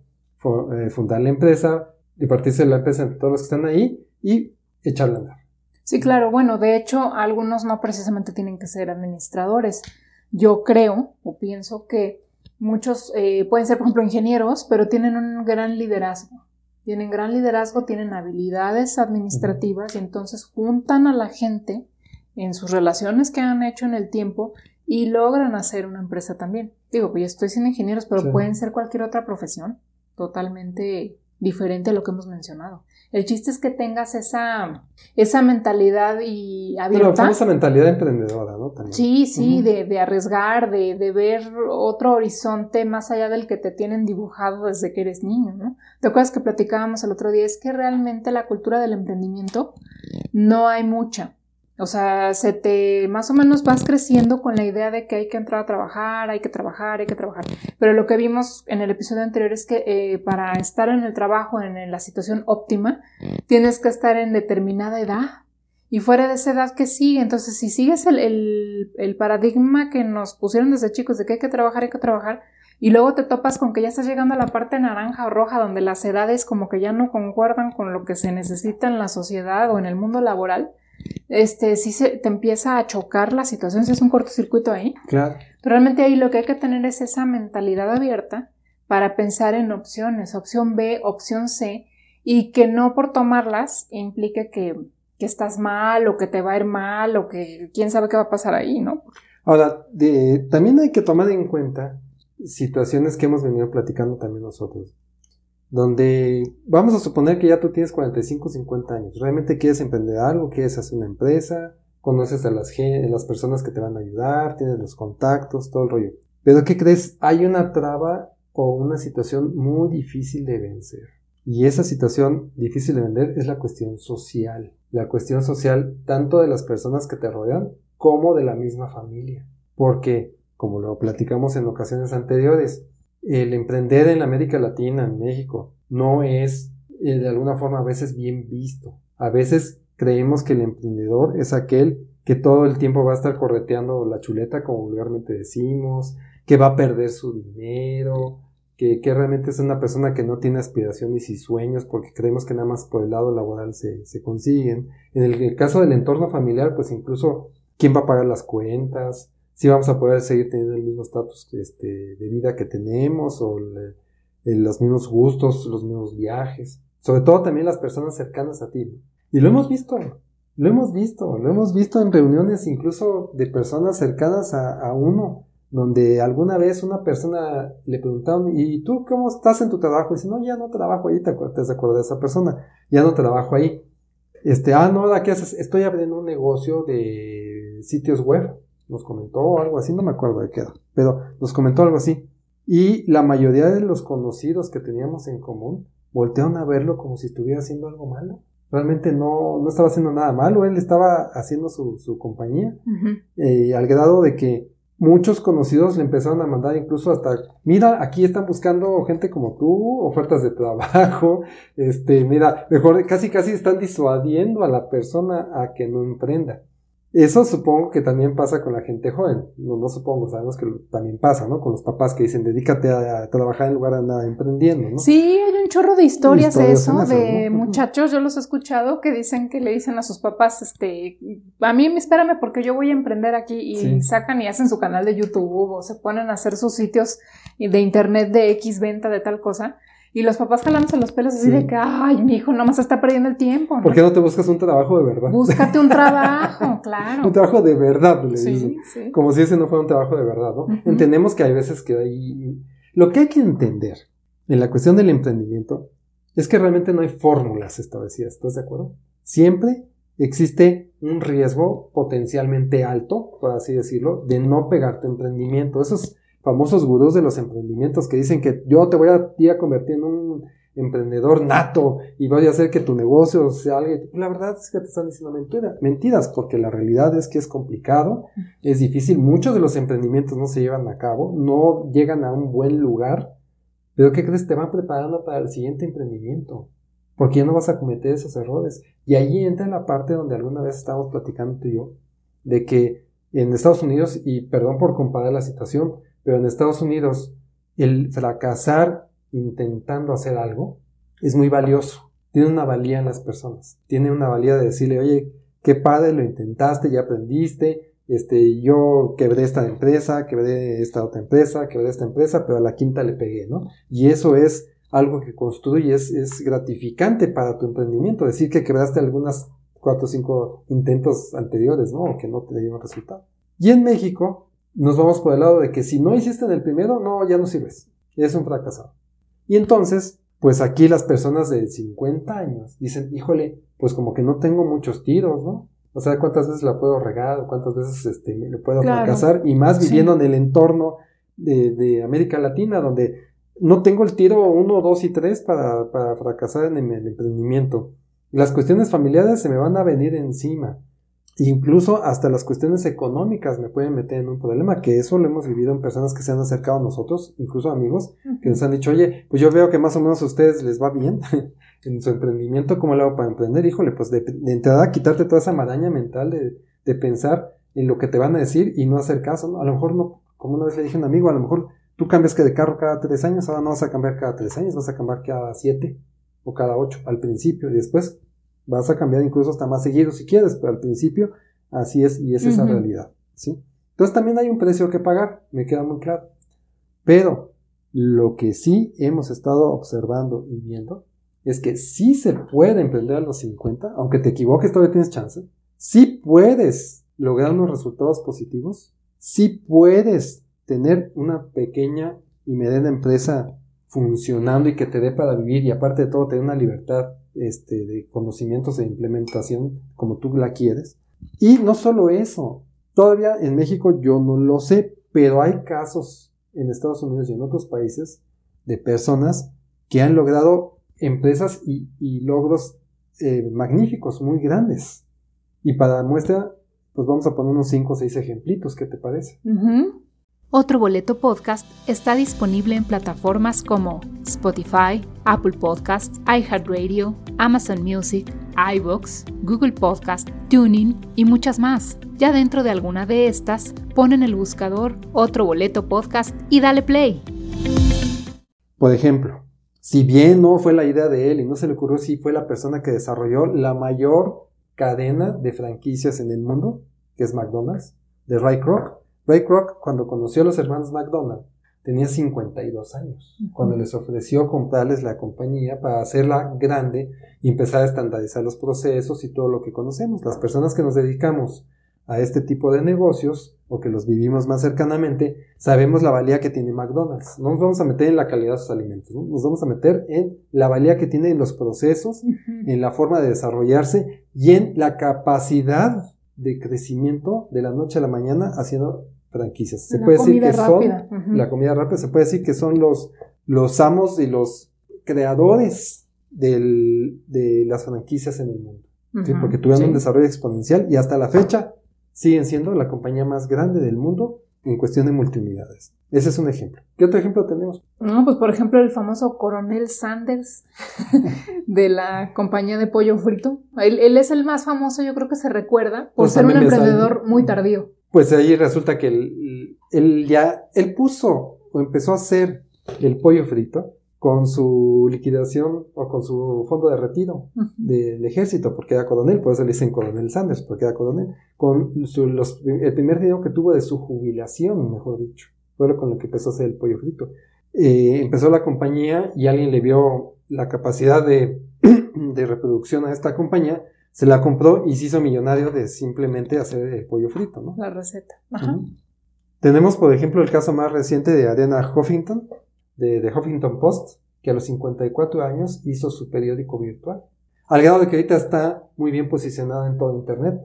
eh, fundar la empresa, repartirse la empresa entre todos los que están ahí y echarla a andar. Sí, claro. Bueno, de hecho, algunos no precisamente tienen que ser administradores. Yo creo o pienso que muchos eh, pueden ser, por ejemplo, ingenieros, pero tienen un gran liderazgo. Tienen gran liderazgo, tienen habilidades administrativas y entonces juntan a la gente en sus relaciones que han hecho en el tiempo y logran hacer una empresa también. Digo, pues yo estoy sin ingenieros, pero pueden ser cualquier otra profesión totalmente diferente a lo que hemos mencionado. El chiste es que tengas esa, esa mentalidad y abierta. Pero esa mentalidad emprendedora, ¿no? Sí, sí, de, de, arriesgar, de, de, ver otro horizonte más allá del que te tienen dibujado desde que eres niño, ¿no? ¿Te acuerdas que platicábamos el otro día? Es que realmente la cultura del emprendimiento no hay mucha. O sea, se te más o menos vas creciendo con la idea de que hay que entrar a trabajar, hay que trabajar, hay que trabajar. Pero lo que vimos en el episodio anterior es que eh, para estar en el trabajo, en, la situación óptima, tienes que estar en determinada edad. Y fuera de esa edad que sigue, entonces si sigues el, el, el paradigma que nos pusieron desde chicos de que hay que trabajar, hay que trabajar, y luego te topas con que ya estás llegando a la parte naranja o roja donde las edades como que ya no concuerdan con lo que se necesita en la sociedad o en el mundo laboral, este, si se, te empieza a chocar la situación, si es un cortocircuito ahí. Claro. Pero realmente ahí lo que hay que tener es esa mentalidad abierta para pensar en opciones, opción B, opción C, y que no por tomarlas implique que, que estás mal o que te va a ir mal o que quién sabe qué va a pasar ahí, ¿no? Ahora, de, también hay que tomar en cuenta situaciones que hemos venido platicando también nosotros donde vamos a suponer que ya tú tienes 45, 50 años, realmente quieres emprender algo, quieres hacer una empresa, conoces a las, personas que te van a ayudar, tienes los contactos, todo el rollo. Pero ¿qué crees? Hay una traba o una situación muy difícil de vencer. Y esa situación difícil de vender es la cuestión social. La cuestión social tanto de las personas que te rodean como de la misma familia. Porque, como lo platicamos en ocasiones anteriores, el emprender en América Latina, en México, no es eh, de alguna forma a veces bien visto. A veces creemos que el emprendedor es aquel que todo el tiempo va a estar correteando la chuleta, como vulgarmente decimos, que va a perder su dinero, que, realmente es una persona que no tiene aspiraciones y sueños porque creemos que nada más por el lado laboral se, se consiguen. En el, el, caso del entorno familiar, pues incluso quién va a pagar las cuentas, si vamos a poder seguir teniendo el mismo estatus este, de vida que tenemos o los mismos gustos, los mismos viajes. Sobre todo también las personas cercanas a ti. Y lo hemos visto, lo hemos visto, lo hemos visto en reuniones incluso de personas cercanas a, uno, donde alguna vez una persona le preguntaron, ¿y tú cómo estás en tu trabajo? Y dice, no, ya no trabajo ahí, te acuerdas de esa persona, ya no trabajo ahí. Este, ah, no, ¿qué haces? Estoy abriendo un negocio de sitios web nos comentó algo así, no me acuerdo de qué era, pero nos comentó algo así. Y la mayoría de los conocidos que teníamos en común voltearon a verlo como si estuviera haciendo algo malo. Realmente no, no estaba haciendo nada malo, él estaba haciendo su, su compañía, eh, al grado de que muchos conocidos le empezaron a mandar incluso hasta, mira, aquí están buscando gente como tú, ofertas de trabajo, este, mira, mejor casi casi están disuadiendo a la persona a que no emprenda. Eso supongo que también pasa con la gente joven. No, no supongo, sabemos que también pasa, ¿no? Con los papás que dicen, dedícate a, trabajar en lugar de andar emprendiendo, ¿no? Sí, hay un chorro de historias, de eso, de muchachos, yo los he escuchado, que dicen que le dicen a sus papás, este, a mí espérame porque yo voy a emprender aquí y sacan y hacen su canal de YouTube o se ponen a hacer sus sitios de internet de X venta de tal cosa y los papás jalándose los pelos así de que, ay, mi hijo nomás está perdiendo el tiempo. ¿Por qué no te buscas un trabajo de verdad? Búscate un trabajo, claro. un trabajo de verdad, le sí, Sí. Como si ese no fuera un trabajo de verdad, ¿no? Entendemos que hay veces que hay... Lo que hay que entender en la cuestión del emprendimiento es que realmente no hay fórmulas establecidas, ¿estás de acuerdo? Siempre existe un riesgo potencialmente alto, por así decirlo, de no pegarte emprendimiento. Eso es famosos gurús de los emprendimientos que dicen que yo te voy a, a convertir en un, emprendedor nato y voy a hacer que tu negocio sea algo. La verdad es que te están diciendo mentiras, mentiras, porque la realidad es que es complicado, es difícil. Muchos de los emprendimientos no se llevan a cabo, no llegan a un buen lugar. Pero ¿qué crees? Te van preparando para el siguiente emprendimiento, porque ya no vas a cometer esos errores. Y allí entra la parte donde alguna vez estábamos platicando tú y yo, de que en Estados Unidos, y perdón por comparar la situación, pero en Estados Unidos el fracasar intentando hacer algo es muy valioso. Tiene una valía en las personas. Tiene una valía de decirle, oye, qué padre, lo intentaste, ya aprendiste. Este, yo quebré esta empresa, quebré esta otra empresa, quebré esta empresa, pero a la quinta le pegué, ¿no? Y eso es algo que construye, es, es gratificante para tu emprendimiento. Decir que quebraste algunas cuatro o cinco intentos anteriores, ¿no? O que no te dieron resultado. Y en México, nos vamos por el lado de que si no hiciste en el primero, no, ya no sirves. Es un fracasado. Y entonces, pues aquí las personas de 50 años dicen, híjole, pues como que no tengo muchos tiros, ¿no? O sea, cuántas veces la puedo regar, cuántas veces este, le puedo fracasar, y más viviendo en el entorno de, de, América Latina, donde no tengo el tiro 1, 2 y 3 para, para fracasar en el emprendimiento. Las cuestiones familiares se me van a venir encima. Incluso hasta las cuestiones económicas me pueden meter en un problema, que eso lo hemos vivido en personas que se han acercado a nosotros, incluso amigos, que nos han dicho, oye, pues yo veo que más o menos a ustedes les va bien en su emprendimiento, ¿cómo lo hago para emprender? Híjole, pues de, entrada quitarte toda esa maraña mental de, de, pensar en lo que te van a decir y no hacer caso, ¿no? A lo mejor no, como una vez le dije a un amigo, a lo mejor tú cambias que de carro cada tres años, ahora no vas a cambiar cada tres años, vas a cambiar cada siete o cada ocho al principio y después Vas a cambiar incluso hasta más seguido si quieres, pero al principio así es y es esa realidad. ¿sí? Entonces también hay un precio que pagar, me queda muy claro. Pero lo que sí hemos estado observando y viendo es que sí se puede emprender a los 50, aunque te equivoques, todavía tienes chance. Sí puedes lograr unos resultados positivos. Sí puedes tener una pequeña y mediana empresa funcionando y que te dé para vivir y aparte de todo te dé una libertad este, de conocimientos e implementación como tú la quieres. Y no solo eso, todavía en México yo no lo sé, pero hay casos en Estados Unidos y en otros países de personas que han logrado empresas y, logros eh, magníficos, muy grandes. Y para muestra, pues vamos a poner unos 5 o 6 ejemplitos, ¿qué te parece? Otro Boleto Podcast está disponible en plataformas como Spotify, Apple Podcasts, iHeartRadio, Amazon Music, iBox, Google Podcast, Tuning y muchas más. Ya dentro de alguna de estas, pon en el buscador Otro Boleto Podcast y dale play. Por ejemplo, si bien no fue la idea de él y no se le ocurrió si fue la persona que desarrolló la mayor cadena de franquicias en el mundo, que es McDonald's, de Ray Kroc, Ray Kroc, cuando conoció a los hermanos McDonald, tenía 52 años, cuando les ofreció comprarles la compañía para hacerla grande y empezar a estandarizar los procesos y todo lo que conocemos. Las personas que nos dedicamos a este tipo de negocios o que los vivimos más cercanamente, sabemos la valía que tiene McDonald's. No nos vamos a meter en la calidad de sus alimentos, nos vamos a meter en la valía que tiene en los procesos, en la forma de desarrollarse y en la capacidad de crecimiento de la noche a la mañana haciendo franquicias. Se puede decir que son la comida rápida, se puede decir que son los, los amos y los creadores del, de las franquicias en el mundo. Porque tuvieron un desarrollo exponencial y hasta la fecha siguen siendo la compañía más grande del mundo en cuestión de multiunidades. Ese es un ejemplo. ¿Qué otro ejemplo tenemos? No, pues por ejemplo el famoso coronel Sanders de la compañía de pollo frito. Él, él, es el más famoso, yo creo que se recuerda, por pues ser un emprendedor muy tardío pues ahí resulta que él, ya, él puso o empezó a hacer el pollo frito con su liquidación o con su fondo de retiro del ejército, porque era coronel, por eso le dicen coronel Sanders, porque era coronel, con el primer dinero que tuvo de su jubilación, mejor dicho, fue con lo que empezó a hacer el pollo frito. Eh, empezó la compañía y alguien le vio la capacidad de, de reproducción a esta compañía se la compró y se hizo millonario de simplemente hacer el pollo frito, ¿no? La receta. Tenemos, por ejemplo, el caso más reciente de Ariana Huffington, de, de, Huffington Post, que a los 54 años hizo su periódico virtual. Al grado de que ahorita está muy bien posicionado en todo Internet.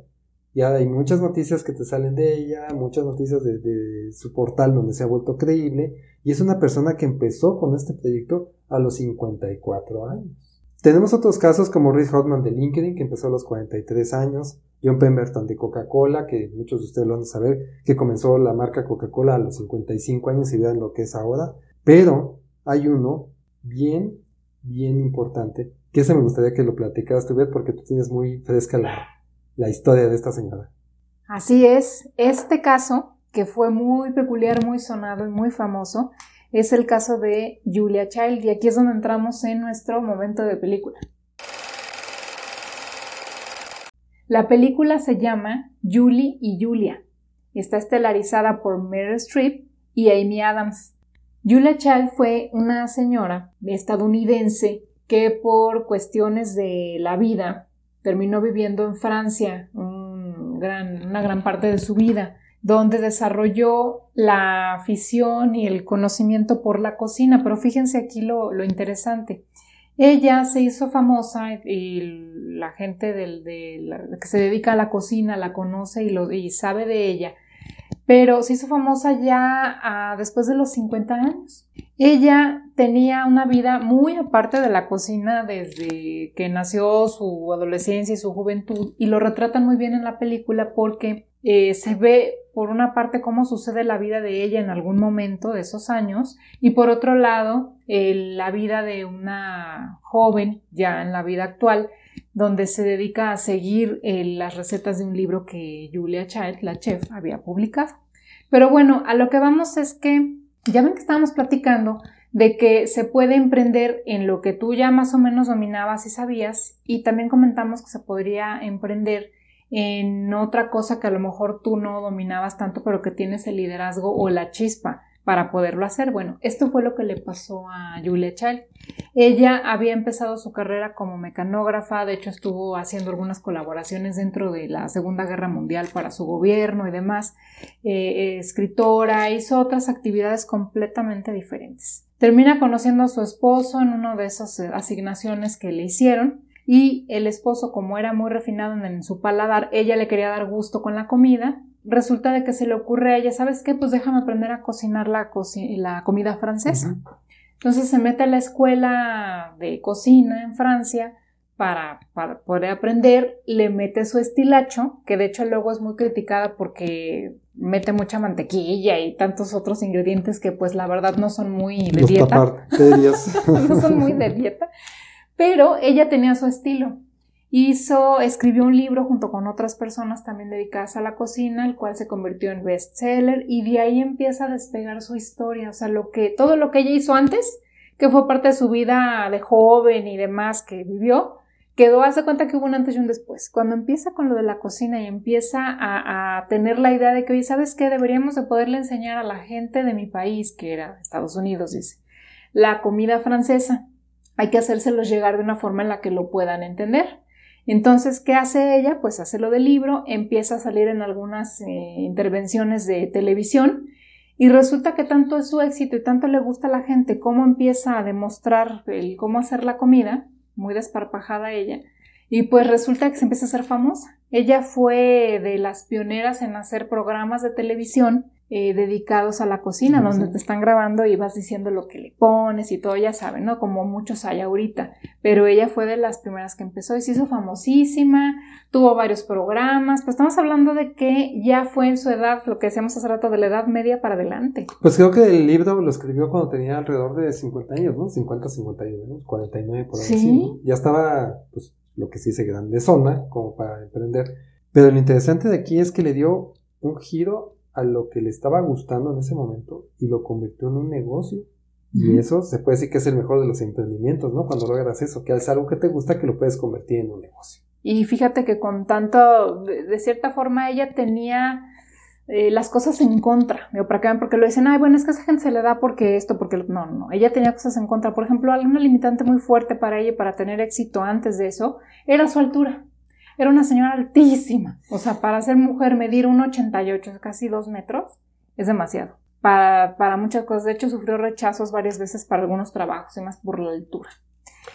Ya hay muchas noticias que te salen de ella, muchas noticias de, de, su portal donde se ha vuelto creíble, y es una persona que empezó con este proyecto a los 54 años. Tenemos otros casos como Reed Hotman de LinkedIn, que empezó a los 43 años, John Pemberton de Coca-Cola, que muchos de ustedes lo van a saber, que comenzó la marca Coca-Cola a los 55 años y vean lo que es ahora. Pero hay uno bien, bien importante, que ese me gustaría que lo platicaras tú, Beth, porque tú tienes muy fresca la, la historia de esta señora. Así es, este caso, que fue muy peculiar, muy sonado y muy famoso, es el caso de Julia Child, y aquí es donde entramos en nuestro momento de película. La película se llama Julie y Julia. Está estelarizada por Meryl Streep y Amy Adams. Julia Child fue una señora estadounidense que por cuestiones de la vida terminó viviendo en Francia una gran parte de su vida, donde desarrolló la afición y el conocimiento por la cocina. Pero fíjense aquí lo, lo interesante. Ella se hizo famosa y la gente del, de que se dedica a la cocina la conoce y, lo, y sabe de ella, pero se hizo famosa ya después de los 50 años. Ella tenía una vida muy aparte de la cocina desde que nació su adolescencia y su juventud y lo retratan muy bien en la película porque eh, se ve por una parte cómo sucede la vida de ella en algún momento de esos años y por otro lado la vida de una joven ya en la vida actual donde se dedica a seguir eh, las recetas de un libro que Julia Child, la chef, había publicado. Pero bueno, a lo que vamos es que ya ven que estábamos platicando de que se puede emprender en lo que tú ya más o menos dominabas y sabías y también comentamos que se podría emprender en otra cosa que a lo mejor tú no dominabas tanto, pero que tienes el liderazgo o la chispa para poderlo hacer. Bueno, esto fue lo que le pasó a Julia Child. Ella había empezado su carrera como mecanógrafa, de hecho estuvo haciendo algunas colaboraciones dentro de la Segunda Guerra Mundial para su gobierno y demás, eh, escritora, hizo otras actividades completamente diferentes. Termina conociendo a su esposo en una de esas asignaciones que le hicieron y el esposo, como era muy refinado en su paladar, ella le quería dar gusto con la comida. Resulta de que se le ocurre a ella, ¿sabes qué? Pues déjame aprender a cocinar la, la comida francesa. Entonces se mete a la escuela de cocina en Francia para, para, poder aprender, le mete su estilacho, que de hecho luego es muy criticada porque mete mucha mantequilla y tantos otros ingredientes que pues la verdad no son muy de dieta. no son muy de dieta pero ella tenía su estilo. Hizo, escribió un libro junto con otras personas también dedicadas a la cocina, el cual se convirtió en bestseller y de ahí empieza a despegar su historia, o sea, lo que todo lo que ella hizo antes, que fue parte de su vida de joven y demás que vivió, quedó, hace cuenta que hubo un antes y un después. Cuando empieza con lo de la cocina y empieza a, tener la idea de que, oye, ¿sabes qué? Deberíamos de poderle enseñar a la gente de mi país, que era Estados Unidos, dice, la comida francesa hay que hacérselos llegar de una forma en la que lo puedan entender. Entonces, ¿qué hace ella? Pues hace lo del libro, empieza a salir en algunas eh, intervenciones de televisión y resulta que tanto es su éxito y tanto le gusta a la gente cómo empieza a demostrar cómo hacer la comida, muy desparpajada ella, y pues resulta que se empieza a ser famosa. Ella fue de las pioneras en hacer programas de televisión eh, dedicados a la cocina, donde te están grabando y vas diciendo lo que le pones y todo, ya saben, ¿no? Como muchos hay ahorita. Pero ella fue de las primeras que empezó y se hizo famosísima, tuvo varios programas, pues estamos hablando de que ya fue en su edad, lo que decíamos hace rato, de la edad media para adelante. Pues creo que el libro lo escribió cuando tenía alrededor de 50 años, ¿no? 50, 51, 49 por ahí. ¿Sí? Ya estaba, pues, lo que se dice grande zona, como para emprender. Pero lo interesante de aquí es que le dio un giro a lo que le estaba gustando en ese momento y lo convirtió en un negocio. Y eso se puede decir que es el mejor de los emprendimientos, ¿no? Cuando logras eso, que es algo que te gusta, que lo puedes convertir en un negocio. Y fíjate que con tanto, de, cierta forma, ella tenía eh, las cosas en contra, para que porque lo dicen, ay, bueno, es que esa gente se le da porque esto, porque no, no, ella tenía cosas en contra. Por ejemplo, una limitante muy fuerte para ella para tener éxito antes de eso era su altura. Era una señora altísima. O sea, para ser mujer medir 1,88, casi 2 metros, es demasiado. Para, para muchas cosas. De hecho, sufrió rechazos varias veces para algunos trabajos y más por la altura.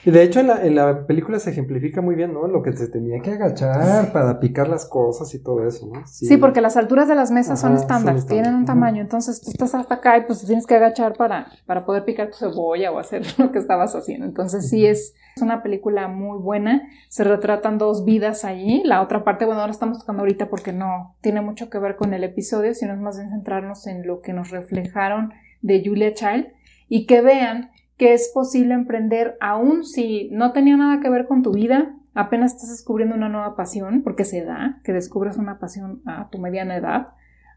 Y de hecho en la, en la película se ejemplifica muy bien, ¿no? Lo que se tenía que agachar para picar las cosas y todo eso, ¿no? Sí, porque las alturas de las mesas son Ajá, estándar, son estándar. tienen un tamaño, entonces tú estás hasta acá y pues tienes que agachar para, para poder picar tu cebolla o hacer lo que estabas haciendo. Entonces sí es, es una película muy buena, se retratan dos vidas allí, la otra parte, bueno, ahora estamos tocando ahorita porque no tiene mucho que ver con el episodio, sino es más bien centrarnos en lo que nos reflejaron de Julia Child y que vean que es posible emprender aún si no tenía nada que ver con tu vida, apenas estás descubriendo una nueva pasión, porque se da, que descubres una pasión a tu mediana edad,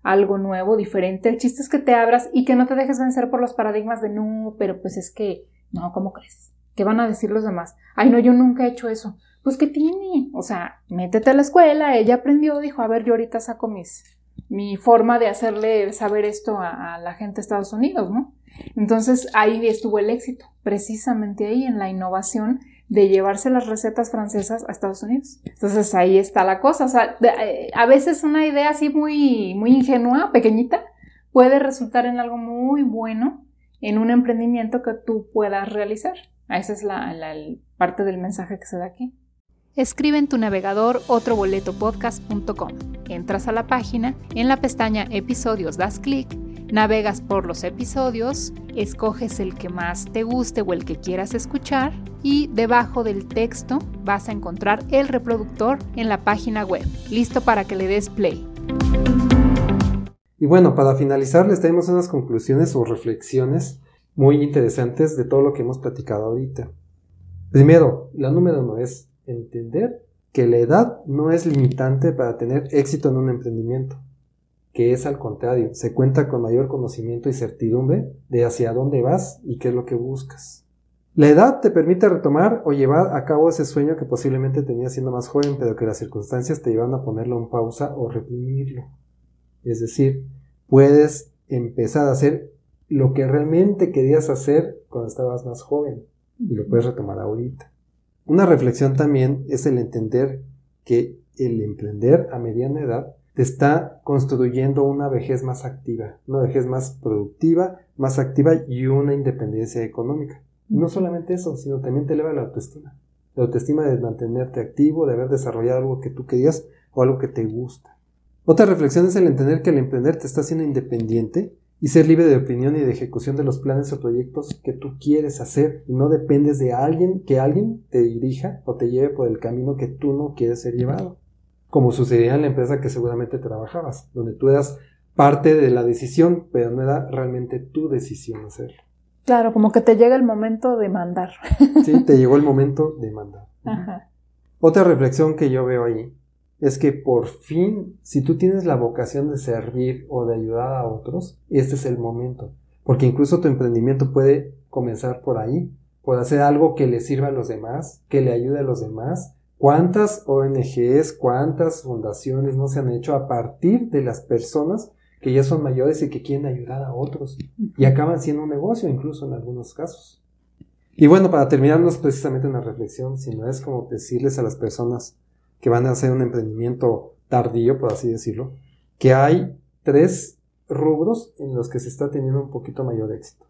algo nuevo, diferente. El chiste es que te abras y que no te dejes vencer por los paradigmas de no, pero pues es que, no, ¿cómo crees? ¿Qué van a decir los demás? Ay, no, yo nunca he hecho eso. Pues, ¿qué tiene? O sea, métete a la escuela, ella aprendió, dijo, a ver, yo ahorita saco mi forma de hacerle saber esto a, a la gente de Estados Unidos, ¿no? Entonces ahí estuvo el éxito, precisamente ahí en la innovación de llevarse las recetas francesas a Estados Unidos. Entonces ahí está la cosa. O sea, eh, a veces una idea así muy, muy ingenua, pequeñita, puede resultar en algo muy bueno en un emprendimiento que tú puedas realizar. Esa es la, la- el- parte del mensaje que se da aquí. Escribe en tu navegador otroboletopodcast.com. Entras a la página, en la pestaña Episodios das clic, navegas por los episodios, escoges el que más te guste o el que quieras escuchar y debajo del texto vas a encontrar el reproductor en la página web, listo para que le des play. Y bueno, para finalizar les tenemos unas conclusiones o reflexiones muy interesantes de todo lo que hemos platicado ahorita. Primero, la número uno es entender que la edad no es limitante para tener éxito en un emprendimiento, que es al contrario, se cuenta con mayor conocimiento y certidumbre de hacia dónde vas y qué es lo que buscas. La edad te permite retomar o llevar a cabo ese sueño que posiblemente tenías siendo más joven, pero que las circunstancias te llevan a ponerlo en pausa o reprimirlo. Es decir, puedes empezar a hacer lo que realmente querías hacer cuando estabas más joven y lo puedes retomar ahorita. Una reflexión también es el entender que el emprender a mediana edad te está construyendo una vejez más activa, una vejez más productiva, más activa y una independencia económica. No solamente eso, sino también te eleva la autoestima. La autoestima de mantenerte activo, de haber desarrollado algo que tú querías o algo que te gusta. Otra reflexión es el entender que el emprender te está haciendo independiente y ser libre de opinión y de ejecución de los planes o proyectos que tú quieres hacer y no dependes de alguien que alguien te dirija o te lleve por el camino que tú no quieres ser llevado. Como sucedía en la empresa que seguramente trabajabas, donde tú eras parte de la decisión, pero no era realmente tu decisión hacerlo. Claro, como que te llega el momento de mandar. Sí, te llegó el momento de mandar. Ajá. Otra reflexión que yo veo ahí es que por fin, si tú tienes la vocación de servir o de ayudar a otros, este es el momento. Porque incluso tu emprendimiento puede comenzar por ahí, por hacer algo que le sirva a los demás, que le ayude a los demás. ¿Cuántas ONGs, cuántas fundaciones no se han hecho a partir de las personas que ya son mayores y que quieren ayudar a otros? Y acaban siendo un negocio incluso en algunos casos. Y bueno, para terminar, no es precisamente una reflexión, sino es como decirles a las personas que van a hacer un emprendimiento tardío, por así decirlo, que hay tres rubros en los que se está teniendo un poquito mayor éxito.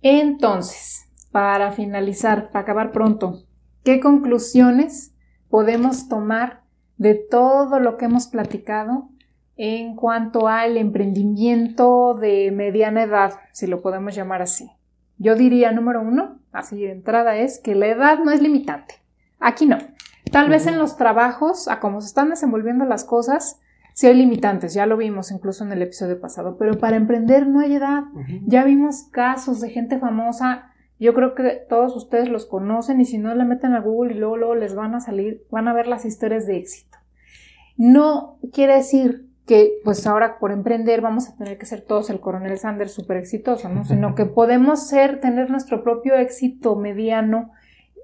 Entonces, para finalizar, para acabar pronto, ¿qué conclusiones podemos tomar de todo lo que hemos platicado en cuanto al emprendimiento de mediana edad, si lo podemos llamar así? Yo diría, número uno, así de entrada, es que la edad no es limitante. Aquí no. Tal vez en los trabajos, a cómo se están desenvolviendo las cosas, sí hay limitantes, ya lo vimos incluso en el episodio pasado, pero para emprender no hay edad. Ya vimos casos de gente famosa, yo creo que todos ustedes los conocen y si no le meten a Google y luego, luego les van a salir, van a ver las historias de éxito. No quiere decir que pues ahora por emprender vamos a tener que ser todos el coronel Sanders súper exitoso, ¿no? Sino que podemos ser, tener nuestro propio éxito mediano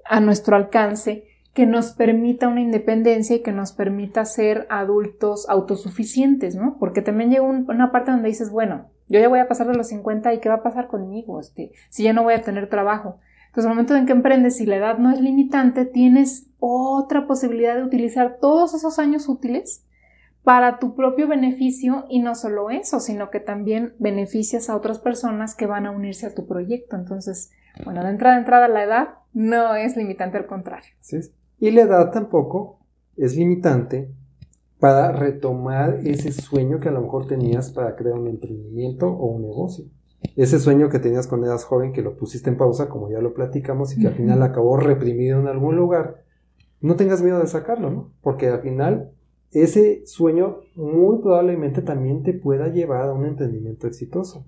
a nuestro alcance que nos permita una independencia y que nos permita ser adultos autosuficientes, ¿no? Porque también llega un, una parte donde dices, bueno, yo ya voy a pasar de los 50 y ¿qué va a pasar conmigo? Este, si ya no voy a tener trabajo. Entonces, el momento en que emprendes, si la edad no es limitante, tienes otra posibilidad de utilizar todos esos años útiles para tu propio beneficio y no solo eso, sino que también beneficias a otras personas que van a unirse a tu proyecto. Entonces, Bueno, de entrada a entrada la edad no es limitante, al contrario. ¿Sí? Y la edad tampoco es limitante para retomar ese sueño que a lo mejor tenías para crear un emprendimiento o un negocio. Ese sueño que tenías cuando eras joven, que lo pusiste en pausa, como ya lo platicamos, y que al final acabó reprimido en algún lugar, no tengas miedo de sacarlo, ¿no? Porque al final ese sueño muy probablemente también te pueda llevar a un emprendimiento exitoso.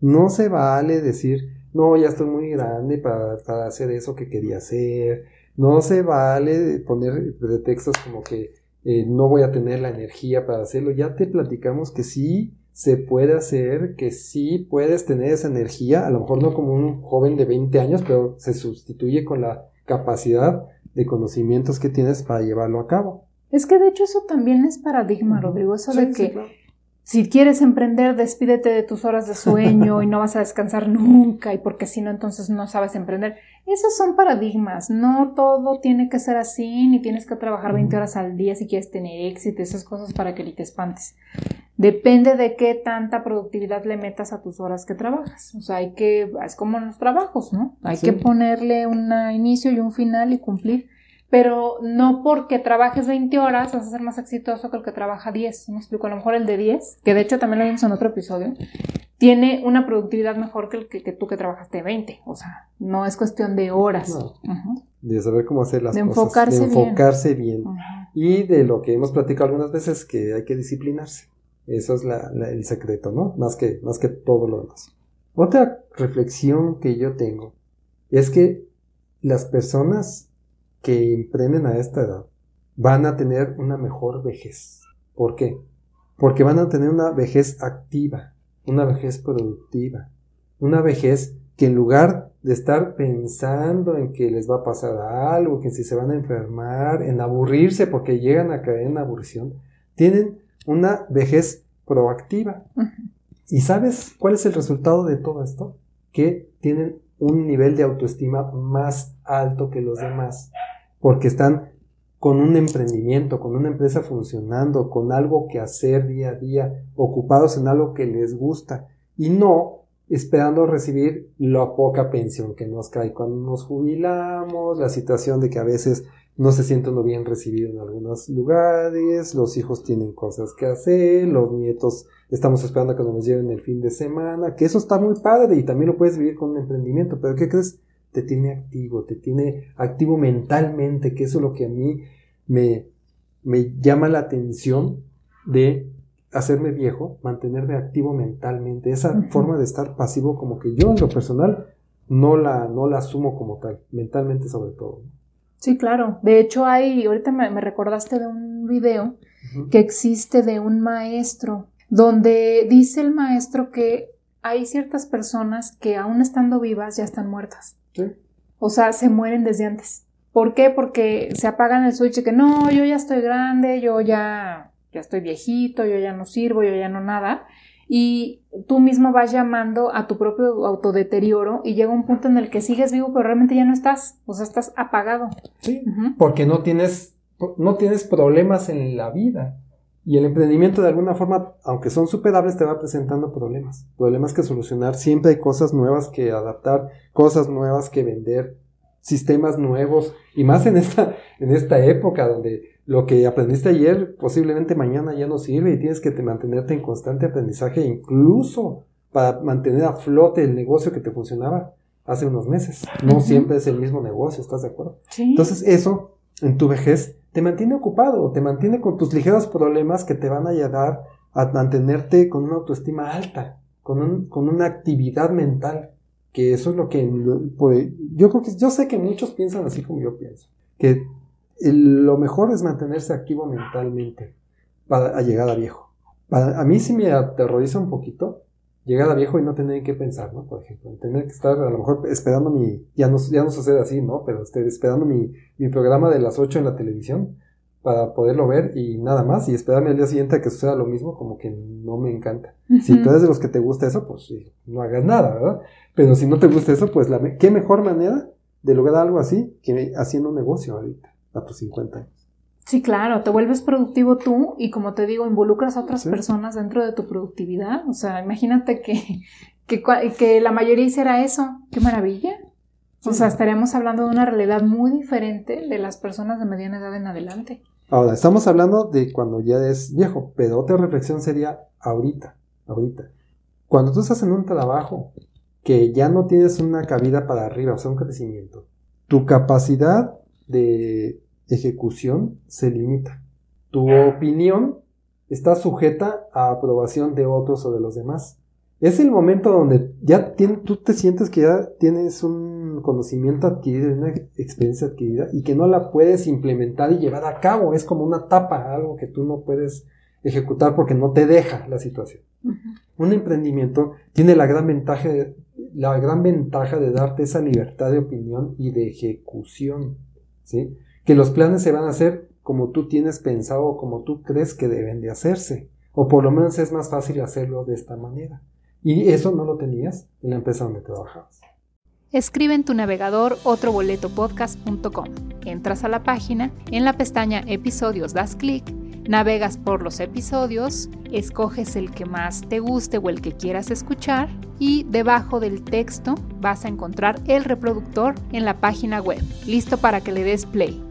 No se vale decir, no, ya estoy muy grande para, hacer eso que quería hacer. No se vale poner pretextos como que eh, no voy a tener la energía para hacerlo. Ya te platicamos que sí se puede hacer, que sí puedes tener esa energía, a lo mejor no como un joven de 20 años, pero se sustituye con la capacidad de conocimientos que tienes para llevarlo a cabo. Es que de hecho eso también es paradigma, Rodrigo, eso de que si quieres emprender, despídete de tus horas de sueño y no vas a descansar nunca y porque si no, entonces no sabes emprender. Esos son paradigmas, no todo tiene que ser así, ni tienes que trabajar 20 horas al día si quieres tener éxito, esas cosas para que ni te espantes. Depende de qué tanta productividad le metas a tus horas que trabajas. O sea, hay que, es como en los trabajos, ¿no? Hay que ponerle un inicio y un final y cumplir pero no porque trabajes 20 horas vas a ser más exitoso que el que trabaja 10. ¿Me explico? A lo mejor el de 10, que de hecho también lo vimos en otro episodio, tiene una productividad mejor que el que, tú que trabajaste 20. O sea, no es cuestión de horas. De saber cómo hacer las cosas. de enfocarse bien. Y de lo que hemos platicado algunas veces, que hay que disciplinarse. Eso es el secreto, ¿no? Más que, más que todo lo demás. Otra reflexión que yo tengo es que las personas que emprenden a esta edad van a tener una mejor vejez. ¿Por qué? Porque van a tener una vejez activa, una vejez productiva, una vejez que en lugar de estar pensando en que les va a pasar algo, que si se van a enfermar, en aburrirse porque llegan a caer en aburrición, tienen una vejez proactiva. ¿Y sabes cuál es el resultado de todo esto? Que tienen un nivel de autoestima más alto que los demás, porque están con un emprendimiento, con una empresa funcionando, con algo que hacer día a día, ocupados en algo que les gusta y no esperando recibir la poca pensión que nos cae cuando nos jubilamos, la situación de que a veces no se siente uno bien recibido en algunos lugares, los hijos tienen cosas que hacer, los nietos estamos esperando que nos lleven el fin de semana, que eso está muy padre y también lo puedes vivir con un emprendimiento, pero ¿qué crees? Te tiene activo, te tiene activo mentalmente, que eso es lo que a mí me, me llama la atención de hacerme viejo, mantenerme activo mentalmente, esa forma de estar pasivo como que yo en lo personal no la, no la asumo como tal, mentalmente sobre todo. Sí, claro. De hecho, hay, ahorita me, recordaste de un video que existe de un maestro, donde dice el maestro que hay ciertas personas que aún estando vivas ya están muertas. Sí. O sea, se mueren desde antes. ¿Por qué? Porque se apagan el switch que no, yo ya estoy grande, yo ya, ya estoy viejito, yo ya no sirvo, yo ya no nada y tú mismo vas llamando a tu propio autodeterioro y llega un punto en el que sigues vivo pero realmente ya no estás, o sea, estás apagado. Sí, porque no tienes, no tienes problemas en la vida. Y el emprendimiento de alguna forma, aunque son superables, te va presentando problemas. Problemas que solucionar. Siempre hay cosas nuevas que adaptar, cosas nuevas que vender, sistemas nuevos. Y más en esta, en esta época donde lo que aprendiste ayer posiblemente mañana ya no sirve y tienes que mantenerte en constante aprendizaje incluso para mantener a flote el negocio que te funcionaba hace unos meses. No siempre es el mismo negocio, ¿estás de acuerdo? Entonces eso en tu vejez te mantiene ocupado, te mantiene con tus ligeros problemas que te van a ayudar a mantenerte con una autoestima alta, con, con una actividad mental, que eso es lo que yo creo que yo sé que muchos piensan así como yo pienso, que lo mejor es mantenerse activo mentalmente para llegar a viejo. A mí sí me aterroriza un poquito llegar a viejo y no tener que pensar, ¿no? Por ejemplo, tener que estar a lo mejor esperando mi, ya no, ya no sucede así, ¿no? Pero este, esperando mi, mi programa de las 8 en la televisión para poderlo ver y nada más y esperarme al día siguiente a que suceda lo mismo como que no me encanta. Si tú eres de los que te gusta eso, pues no hagas nada, ¿verdad? Pero si no te gusta eso, pues la, qué mejor manera de lograr algo así que haciendo un negocio ahorita a tus 50 años. Sí, claro, te vuelves productivo tú y como te digo, involucras a otras personas dentro de tu productividad. O sea, imagínate que, que, que, la mayoría hiciera eso. ¡Qué maravilla! O sea, estaríamos hablando de una realidad muy diferente de las personas de mediana edad en adelante. Ahora, estamos hablando de cuando ya es viejo, pero otra reflexión sería ahorita, ahorita. Cuando tú estás en un trabajo que ya no tienes una cabida para arriba, o sea, un crecimiento, tu capacidad de ejecución se limita. Tu opinión está sujeta a aprobación de otros o de los demás. Es el momento donde ya tú te sientes que ya tienes un conocimiento adquirido, una experiencia adquirida y que no la puedes implementar y llevar a cabo. Es como una tapa, algo que tú no puedes ejecutar porque no te deja la situación. Un emprendimiento tiene la gran ventaja de, la gran ventaja de darte esa libertad de opinión y de ejecución, ¿sí? Que los planes se van a hacer como tú tienes pensado o como tú crees que deben de hacerse, o por lo menos es más fácil hacerlo de esta manera. Y eso no lo tenías en la empresa donde trabajabas. Escribe en tu navegador otroboletopodcast.com. Entras a la página, en la pestaña Episodios das clic, navegas por los episodios, escoges el que más te guste o el que quieras escuchar y debajo del texto vas a encontrar el reproductor en la página web, listo para que le des play.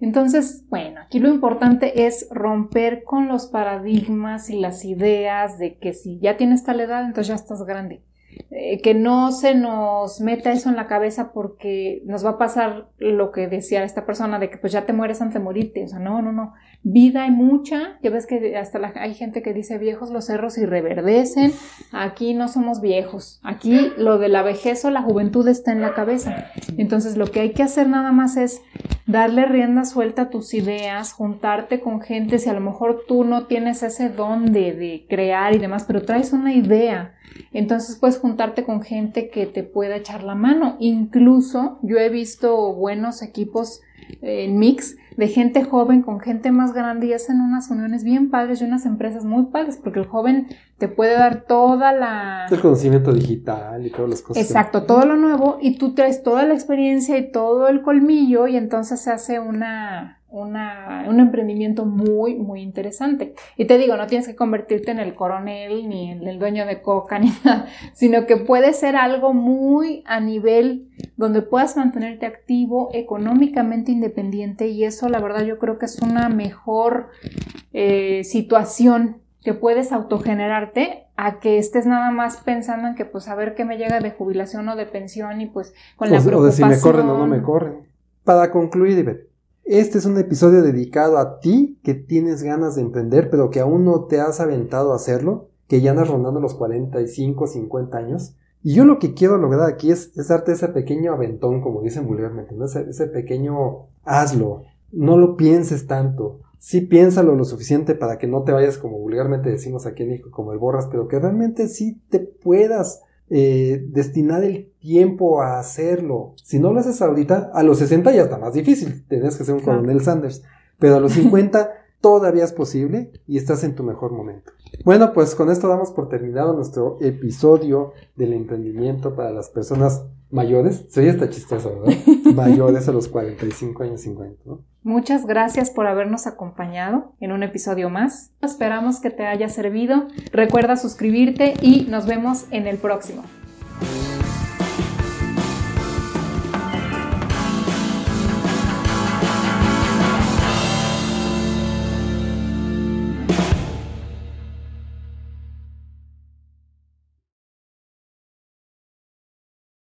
Entonces, bueno, aquí lo importante es romper con los paradigmas y las ideas de que si ya tienes tal edad, entonces ya estás grande. Eh, que no se nos meta eso en la cabeza porque nos va a pasar lo que decía esta persona de que pues ya te mueres antes de morirte. O sea, no, no, no. Vida hay mucha. Ya ves que hasta hay gente que dice viejos los cerros y reverdecen. Aquí no somos viejos. Aquí lo de la vejez o la juventud está en la cabeza. Entonces lo que hay que hacer nada más es darle rienda suelta a tus ideas, juntarte con gente. Si a lo mejor tú no tienes ese don de, de crear y demás, pero traes una idea entonces puedes juntarte con gente que te pueda echar la mano. Incluso yo he visto buenos equipos en mix de gente joven con gente más grande y hacen unas uniones bien padres y unas empresas muy padres porque el joven te puede dar toda la... El conocimiento digital y todas las cosas. Exacto, todo lo nuevo y tú traes toda la experiencia y todo el colmillo y entonces se hace una un emprendimiento muy, muy interesante. Y te digo, no tienes que convertirte en el coronel ni en el dueño de coca ni nada, sino que puede ser algo muy a nivel donde puedas mantenerte activo, económicamente independiente y eso la verdad yo creo que es una mejor eh, situación que puedes autogenerarte a que estés nada más pensando en que pues a ver qué me llega de jubilación o de pensión y pues con la preocupación. O de si me corren o no me corren. Para concluir, Ivette, este es un episodio dedicado a ti que tienes ganas de emprender, pero que aún no te has aventado a hacerlo, que ya andas rondando los 45, 50 años. Y yo lo que quiero lograr aquí es, darte ese pequeño aventón, como dicen vulgarmente, ese, pequeño hazlo. No lo pienses tanto. Sí piénsalo lo suficiente para que no te vayas, como vulgarmente decimos aquí en México, como el borras, pero que realmente sí te puedas eh, destinar el tiempo a hacerlo. Si no lo haces ahorita, a los 60 ya está más difícil, tienes que ser un coronel Sanders, pero a los 50 todavía es posible y estás en tu mejor momento. Bueno, pues con esto damos por terminado nuestro episodio del emprendimiento para las personas mayores. Soy hasta chistoso, ¿verdad? mayores a los 45 años 50. Muchas gracias por habernos acompañado en un episodio más. Esperamos que te haya servido. Recuerda suscribirte y nos vemos en el próximo.